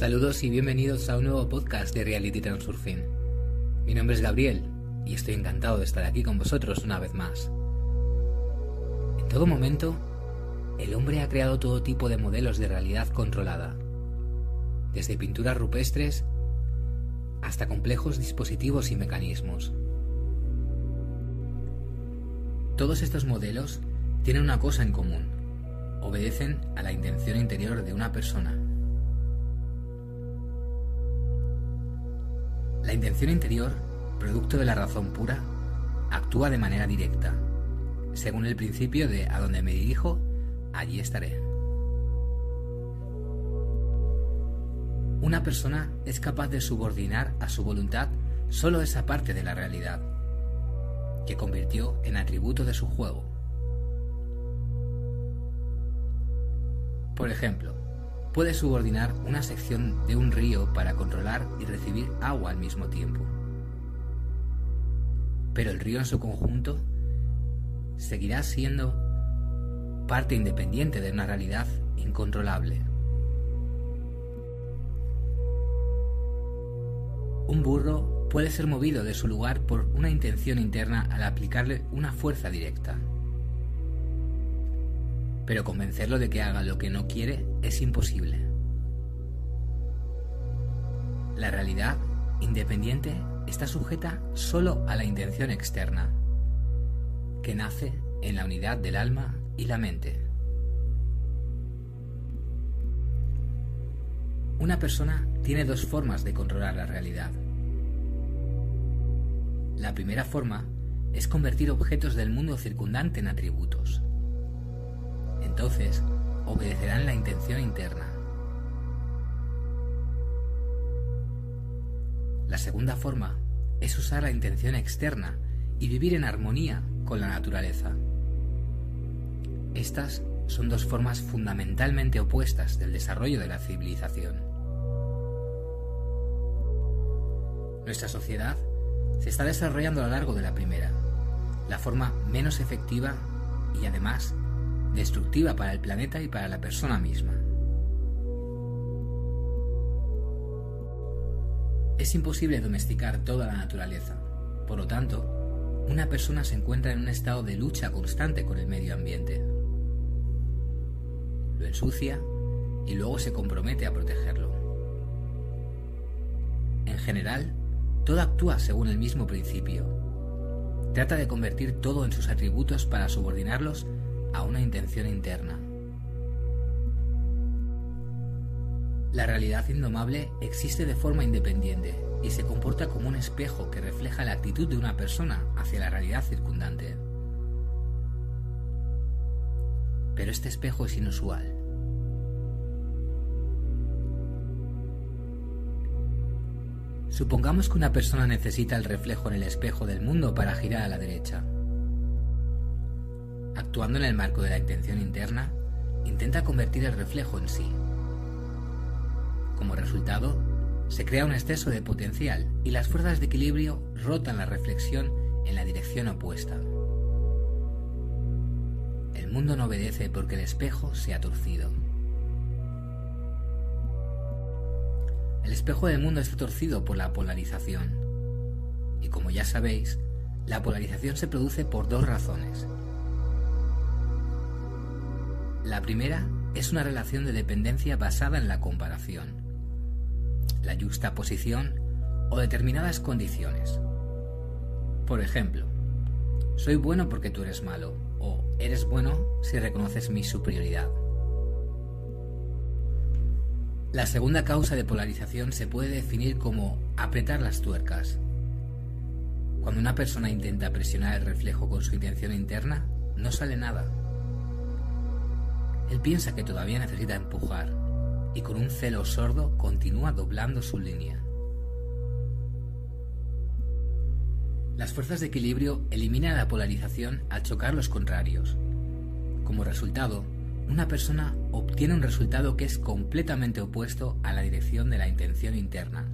Saludos y bienvenidos a un nuevo podcast de Reality Transurfing. Mi nombre es Gabriel y estoy encantado de estar aquí con vosotros una vez más. En todo momento, el hombre ha creado todo tipo de modelos de realidad controlada, desde pinturas rupestres hasta complejos dispositivos y mecanismos. Todos estos modelos tienen una cosa en común, obedecen a la intención interior de una persona. La intención interior, producto de la razón pura, actúa de manera directa, según el principio de a donde me dirijo, allí estaré. Una persona es capaz de subordinar a su voluntad solo esa parte de la realidad, que convirtió en atributo de su juego. Por ejemplo, puede subordinar una sección de un río para controlar y recibir agua al mismo tiempo. Pero el río en su conjunto seguirá siendo parte independiente de una realidad incontrolable. Un burro puede ser movido de su lugar por una intención interna al aplicarle una fuerza directa pero convencerlo de que haga lo que no quiere es imposible. La realidad independiente está sujeta solo a la intención externa, que nace en la unidad del alma y la mente. Una persona tiene dos formas de controlar la realidad. La primera forma es convertir objetos del mundo circundante en atributos entonces obedecerán la intención interna. La segunda forma es usar la intención externa y vivir en armonía con la naturaleza. Estas son dos formas fundamentalmente opuestas del desarrollo de la civilización. Nuestra sociedad se está desarrollando a lo largo de la primera, la forma menos efectiva y además destructiva para el planeta y para la persona misma. Es imposible domesticar toda la naturaleza. Por lo tanto, una persona se encuentra en un estado de lucha constante con el medio ambiente. Lo ensucia y luego se compromete a protegerlo. En general, todo actúa según el mismo principio. Trata de convertir todo en sus atributos para subordinarlos a una intención interna. La realidad indomable existe de forma independiente y se comporta como un espejo que refleja la actitud de una persona hacia la realidad circundante. Pero este espejo es inusual. Supongamos que una persona necesita el reflejo en el espejo del mundo para girar a la derecha. Actuando en el marco de la intención interna, intenta convertir el reflejo en sí. Como resultado, se crea un exceso de potencial y las fuerzas de equilibrio rotan la reflexión en la dirección opuesta. El mundo no obedece porque el espejo se ha torcido. El espejo del mundo está torcido por la polarización. Y como ya sabéis, la polarización se produce por dos razones. La primera es una relación de dependencia basada en la comparación, la juxtaposición o determinadas condiciones. Por ejemplo, soy bueno porque tú eres malo o eres bueno si reconoces mi superioridad. La segunda causa de polarización se puede definir como apretar las tuercas. Cuando una persona intenta presionar el reflejo con su intención interna, no sale nada. Él piensa que todavía necesita empujar y con un celo sordo continúa doblando su línea. Las fuerzas de equilibrio eliminan la polarización al chocar los contrarios. Como resultado, una persona obtiene un resultado que es completamente opuesto a la dirección de la intención interna.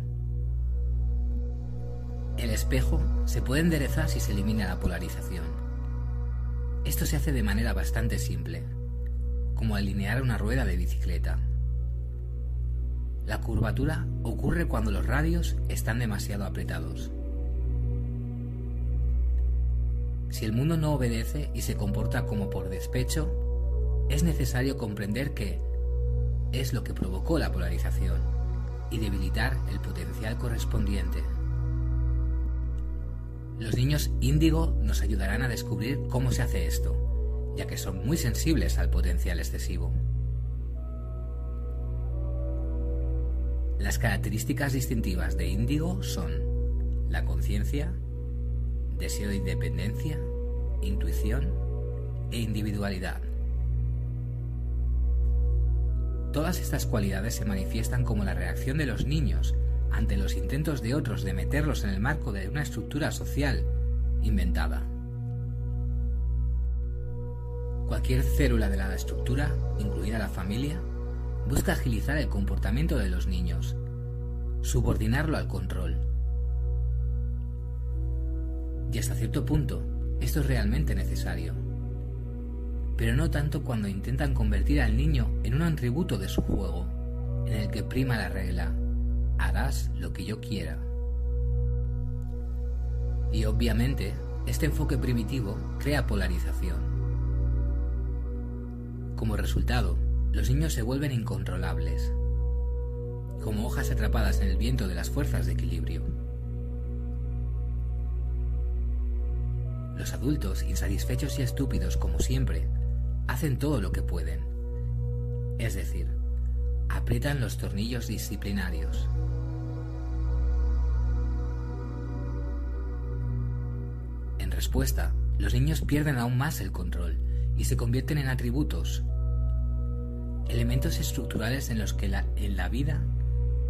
El espejo se puede enderezar si se elimina la polarización. Esto se hace de manera bastante simple como alinear una rueda de bicicleta. La curvatura ocurre cuando los radios están demasiado apretados. Si el mundo no obedece y se comporta como por despecho, es necesario comprender que es lo que provocó la polarización y debilitar el potencial correspondiente. Los niños índigo nos ayudarán a descubrir cómo se hace esto, ya que son muy sensibles al potencial excesivo. Las características distintivas de índigo son la conciencia, deseo de independencia, intuición e individualidad. Todas estas cualidades se manifiestan como la reacción de los niños ante los intentos de otros de meterlos en el marco de una estructura social inventada. Cualquier célula de la estructura, incluida la familia, busca agilizar el comportamiento de los niños, subordinarlo al control. Y hasta cierto punto, esto es realmente necesario pero no tanto cuando intentan convertir al niño en un atributo de su juego, en el que prima la regla, harás lo que yo quiera. Y obviamente, este enfoque primitivo crea polarización. Como resultado, los niños se vuelven incontrolables, como hojas atrapadas en el viento de las fuerzas de equilibrio. Los adultos, insatisfechos y estúpidos como siempre, hacen todo lo que pueden. Es decir, aprietan los tornillos disciplinarios. En respuesta, los niños pierden aún más el control y se convierten en atributos, elementos estructurales en los que en la vida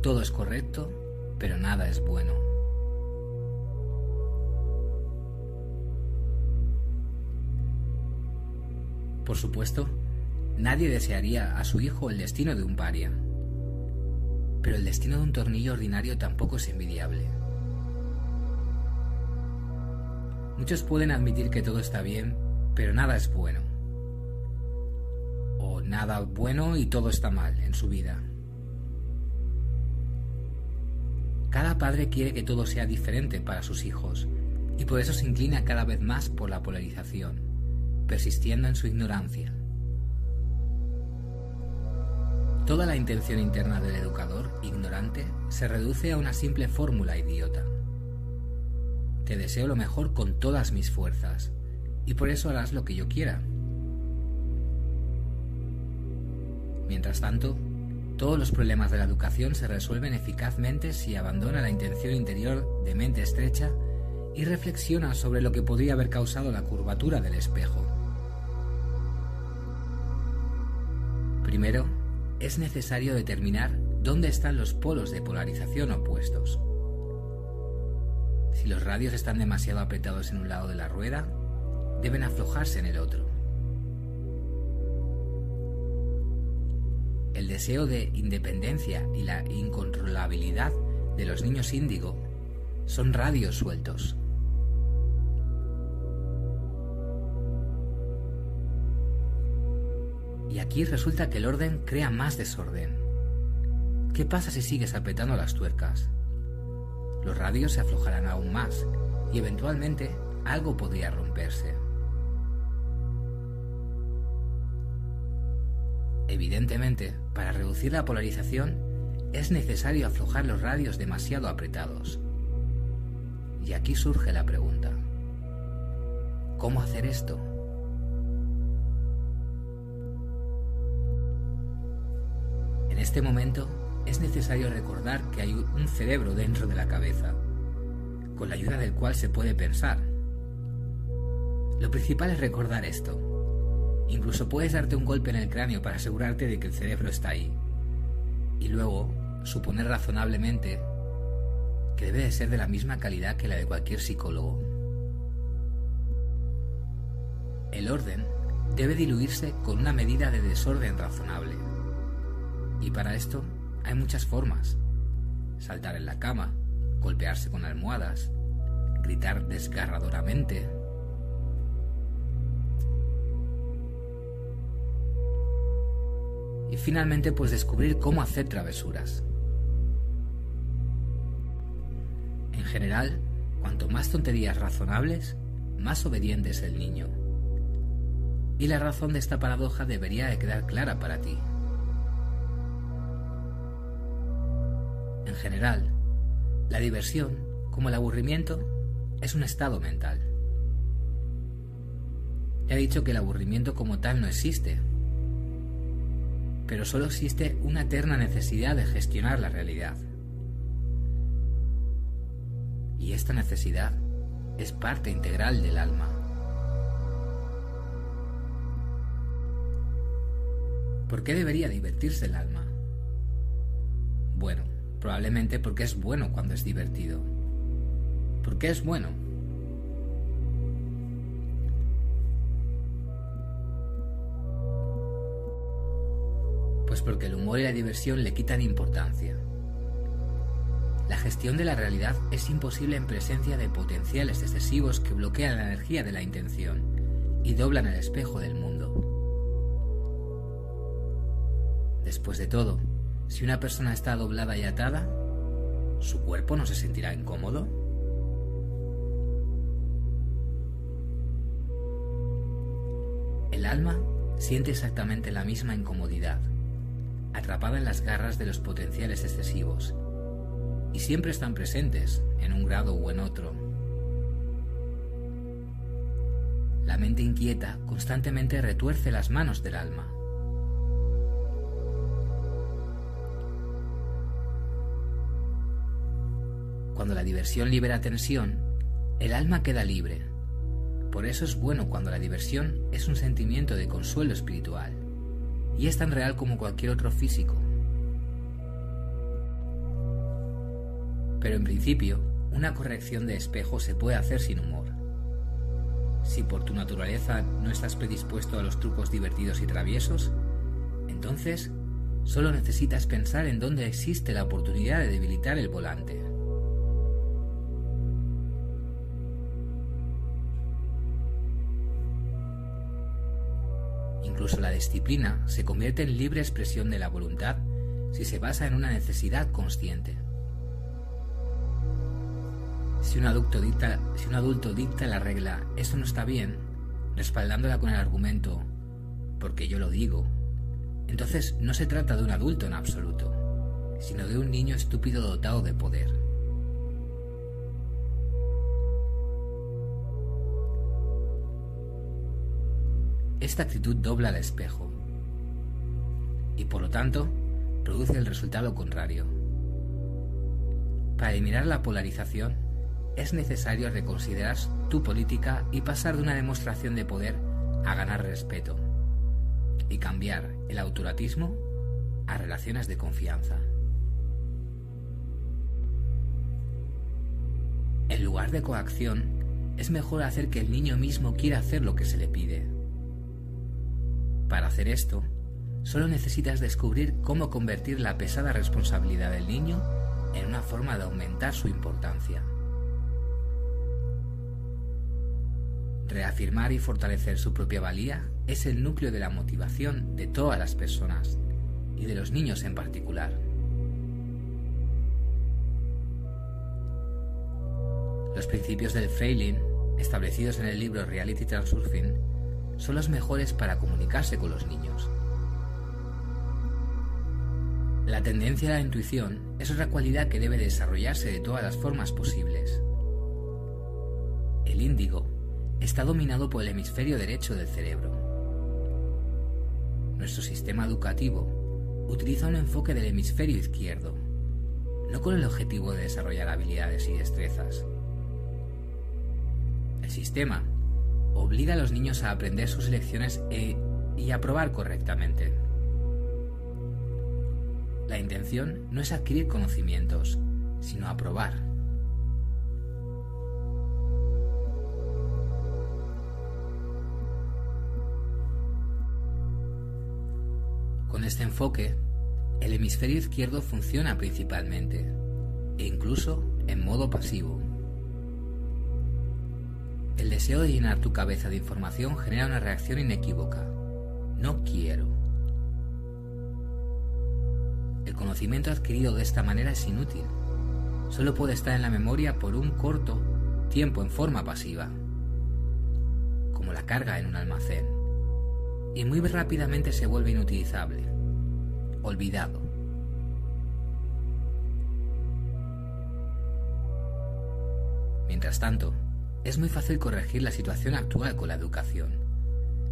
todo es correcto, pero nada es bueno. Por supuesto, nadie desearía a su hijo el destino de un paria. Pero el destino de un tornillo ordinario tampoco es envidiable. Muchos pueden admitir que todo está bien, pero nada es bueno. Nada bueno y todo está mal en su vida. Cada padre quiere que todo sea diferente para sus hijos y por eso se inclina cada vez más por la polarización persistiendo en su ignorancia. Toda la intención interna del educador, ignorante, se reduce a una simple fórmula idiota. Te deseo lo mejor con todas mis fuerzas, y por eso harás lo que yo quiera. Mientras tanto, todos los problemas de la educación se resuelven eficazmente si abandona la intención interior de mente estrecha y reflexiona sobre lo que podría haber causado la curvatura del espejo. Primero, es necesario determinar dónde están los polos de polarización opuestos. Si los radios están demasiado apretados en un lado de la rueda, deben aflojarse en el otro. El deseo de independencia y la incontrolabilidad de los niños índigo son radios sueltos. Y aquí resulta que el orden crea más desorden. ¿Qué pasa si sigues apretando las tuercas? Los radios se aflojarán aún más y eventualmente algo podría romperse. Evidentemente, para reducir la polarización es necesario aflojar los radios demasiado apretados. Y aquí surge la pregunta. ¿Cómo hacer esto? En este momento es necesario recordar que hay un cerebro dentro de la cabeza, con la ayuda del cual se puede pensar. Lo principal es recordar esto. Incluso puedes darte un golpe en el cráneo para asegurarte de que el cerebro está ahí. Y luego suponer razonablemente que debe de ser de la misma calidad que la de cualquier psicólogo. El orden debe diluirse con una medida de desorden razonable. Y para esto hay muchas formas. Saltar en la cama, golpearse con almohadas, gritar desgarradoramente. y finalmente pues descubrir cómo hacer travesuras. En general, cuanto más tonterías razonables, más obediente es el niño. Y la razón de esta paradoja debería de quedar clara para ti. En general, la diversión, como el aburrimiento, es un estado mental. Ya he dicho que el aburrimiento como tal no existe, pero solo existe una eterna necesidad de gestionar la realidad. Y esta necesidad es parte integral del alma. ¿Por qué debería divertirse el alma? Bueno, probablemente porque es bueno cuando es divertido. ¿Por qué es bueno? Porque el humor y la diversión le quitan importancia. La gestión de la realidad es imposible en presencia de potenciales excesivos que bloquean la energía de la intención y doblan el espejo del mundo. Después de todo, si una persona está doblada y atada, ¿su cuerpo no se sentirá incómodo? El alma siente exactamente la misma incomodidad, atrapada en las garras de los potenciales excesivos y siempre están presentes en un grado u en otro. La mente inquieta constantemente retuerce las manos del alma. Cuando la diversión libera tensión, el alma queda libre. Por eso es bueno cuando la diversión es un sentimiento de consuelo espiritual y es tan real como cualquier otro físico. Pero en principio, una corrección de espejo se puede hacer sin humor. Si por tu naturaleza no estás predispuesto a los trucos divertidos y traviesos, entonces solo necesitas pensar en dónde existe la oportunidad de debilitar el volante. Disciplina se convierte en libre expresión de la voluntad si se basa en una necesidad consciente. Si un, adulto dicta, si un adulto dicta la regla, esto no está bien, respaldándola con el argumento, porque yo lo digo, entonces no se trata de un adulto en absoluto, sino de un niño estúpido dotado de poder. Esta actitud dobla el espejo y por lo tanto produce el resultado contrario. Para eliminar la polarización, es necesario reconsiderar tu política y pasar de una demostración de poder a ganar respeto y cambiar el autoratismo a relaciones de confianza. En lugar de coacción, es mejor hacer que el niño mismo quiera hacer lo que se le pide. Para hacer esto, solo necesitas descubrir cómo convertir la pesada responsabilidad del niño en una forma de aumentar su importancia. Reafirmar y fortalecer su propia valía es el núcleo de la motivación de todas las personas y de los niños en particular. Los principios del Freiling, establecidos en el libro Reality Transurfing, son los mejores para comunicarse con los niños. La tendencia a la intuición es otra cualidad que debe desarrollarse de todas las formas posibles. El índigo está dominado por el hemisferio derecho del cerebro. Nuestro sistema educativo utiliza un enfoque del hemisferio izquierdo, no con el objetivo de desarrollar habilidades y destrezas. El sistema obliga a los niños a aprender sus lecciones e, y a probar correctamente. La intención no es adquirir conocimientos, sino aprobar. Con este enfoque, el hemisferio izquierdo funciona principalmente, e incluso en modo pasivo. El deseo de llenar tu cabeza de información genera una reacción inequívoca. No quiero. El conocimiento adquirido de esta manera es inútil, solo puede estar en la memoria por un corto tiempo en forma pasiva, como la carga en un almacén, y muy rápidamente se vuelve inutilizable, olvidado. Mientras tanto, es muy fácil corregir la situación actual con la educación.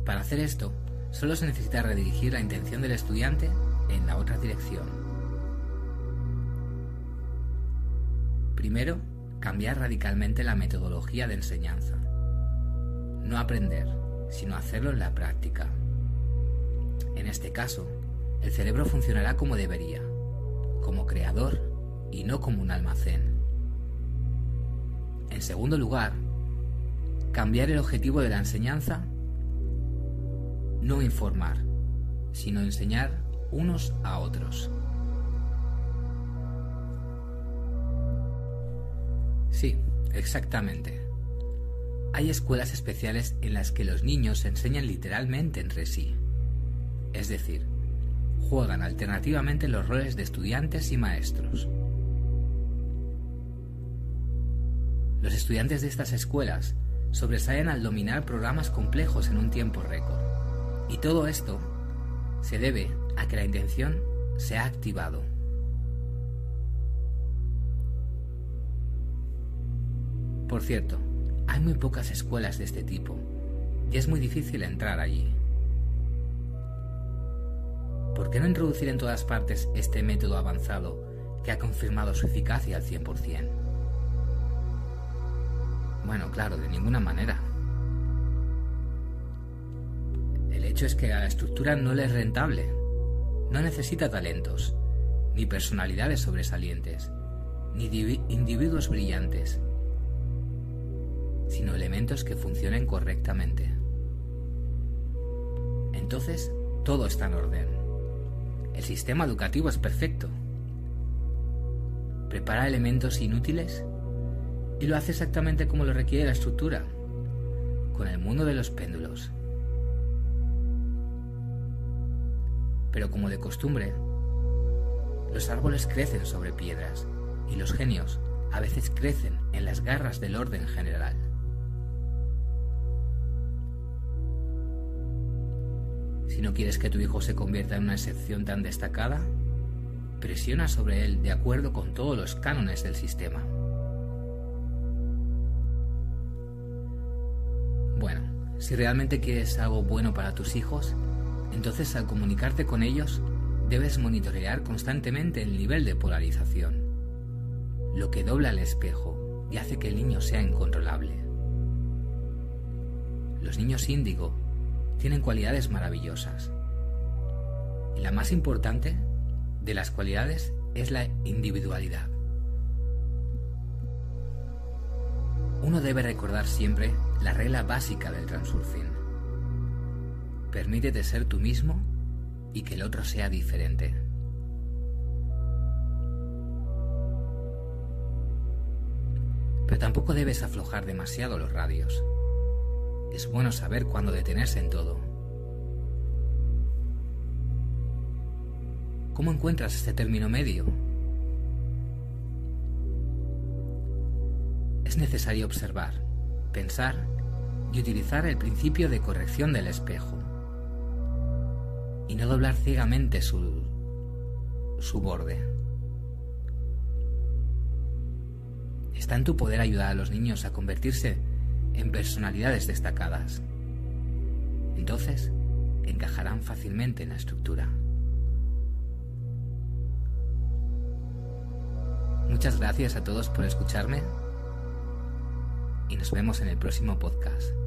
Para hacer esto, solo se necesita redirigir la intención del estudiante en la otra dirección. Primero, cambiar radicalmente la metodología de enseñanza. No aprender, sino hacerlo en la práctica. En este caso, el cerebro funcionará como debería, como creador y no como un almacén. En segundo lugar, cambiar el objetivo de la enseñanza, no informar, sino enseñar unos a otros. Sí, exactamente. Hay escuelas especiales en las que los niños se enseñan literalmente entre sí. Es decir, juegan alternativamente los roles de estudiantes y maestros. Los estudiantes de estas escuelas sobresalen al dominar programas complejos en un tiempo récord. Y todo esto se debe a que la intención se ha activado. Por cierto, hay muy pocas escuelas de este tipo y es muy difícil entrar allí. ¿Por qué no introducir en todas partes este método avanzado que ha confirmado su eficacia al 100%? Bueno, claro, de ninguna manera. El hecho es que a la estructura no le es rentable. No necesita talentos, ni personalidades sobresalientes, ni individuos brillantes, sino elementos que funcionen correctamente. Entonces, todo está en orden. El sistema educativo es perfecto. Prepara elementos inútiles y lo hace exactamente como lo requiere la estructura, con el mundo de los péndulos. Pero como de costumbre, los árboles crecen sobre piedras y los genios a veces crecen en las garras del orden general. Si no quieres que tu hijo se convierta en una excepción tan destacada, presiona sobre él de acuerdo con todos los cánones del sistema. Si realmente quieres algo bueno para tus hijos, entonces al comunicarte con ellos debes monitorear constantemente el nivel de polarización, lo que dobla el espejo y hace que el niño sea incontrolable. Los niños índigo tienen cualidades maravillosas. Y la más importante de las cualidades es la individualidad. Uno debe recordar siempre la regla básica del transurfing. Permítete ser tú mismo y que el otro sea diferente. Pero tampoco debes aflojar demasiado los radios. Es bueno saber cuándo detenerse en todo. ¿Cómo encuentras este término medio? es necesario observar, pensar y utilizar el principio de corrección del espejo y no doblar ciegamente su, su borde. Está en tu poder ayudar a los niños a convertirse en personalidades destacadas. Entonces, encajarán fácilmente en la estructura. Muchas gracias a todos por escucharme y nos vemos en el próximo podcast.